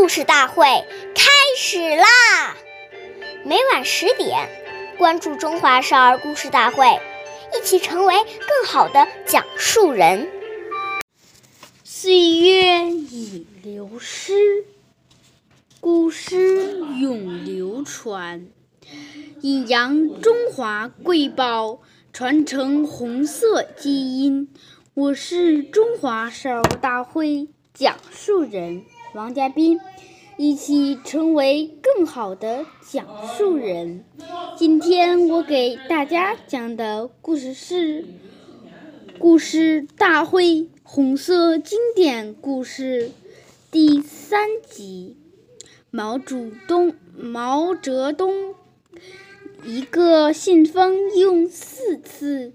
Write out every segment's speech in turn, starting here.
故事大会开始啦！每晚十点，关注《中华少儿故事大会》，一起成为更好的讲述人。岁月已流失，古诗永流传，阴阳中华瑰宝，传承红色基因。我是中华少儿大会讲述人。王嘉宾，一起成为更好的讲述人。今天我给大家讲的故事是《故事大会红色经典故事》第三集。毛主东毛泽东一个信封用四次。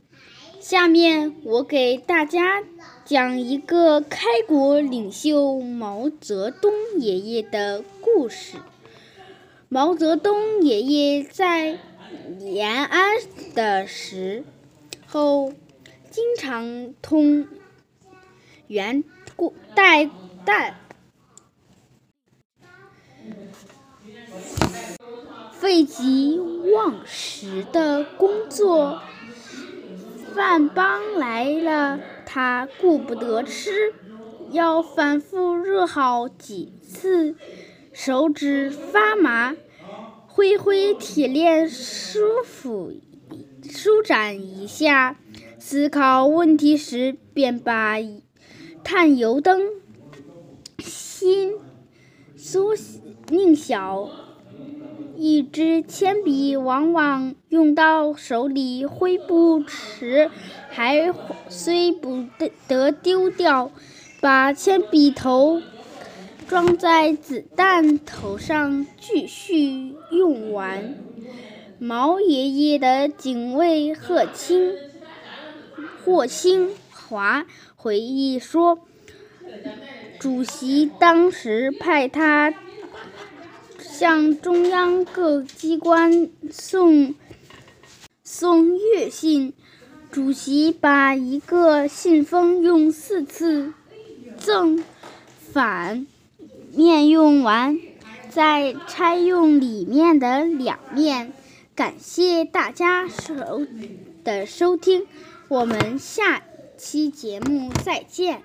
下面我给大家。讲一个开国领袖毛泽东爷爷的故事。毛泽东爷爷在延安的时候，经常通元代代废寝忘食的工作，饭帮来了。他顾不得吃，要反复热好几次，手指发麻，挥挥铁链舒服舒展一下。思考问题时，便把炭油灯心缩拧小。一支铅笔往往用到手里挥不时，还虽不得丢掉，把铅笔头装在子弹头上继续用完。毛爷爷的警卫贺清霍兴华回忆说：“主席当时派他。”向中央各机关送送阅信，主席把一个信封用四次，正反面用完，再拆用里面的两面。感谢大家收的收听，我们下期节目再见。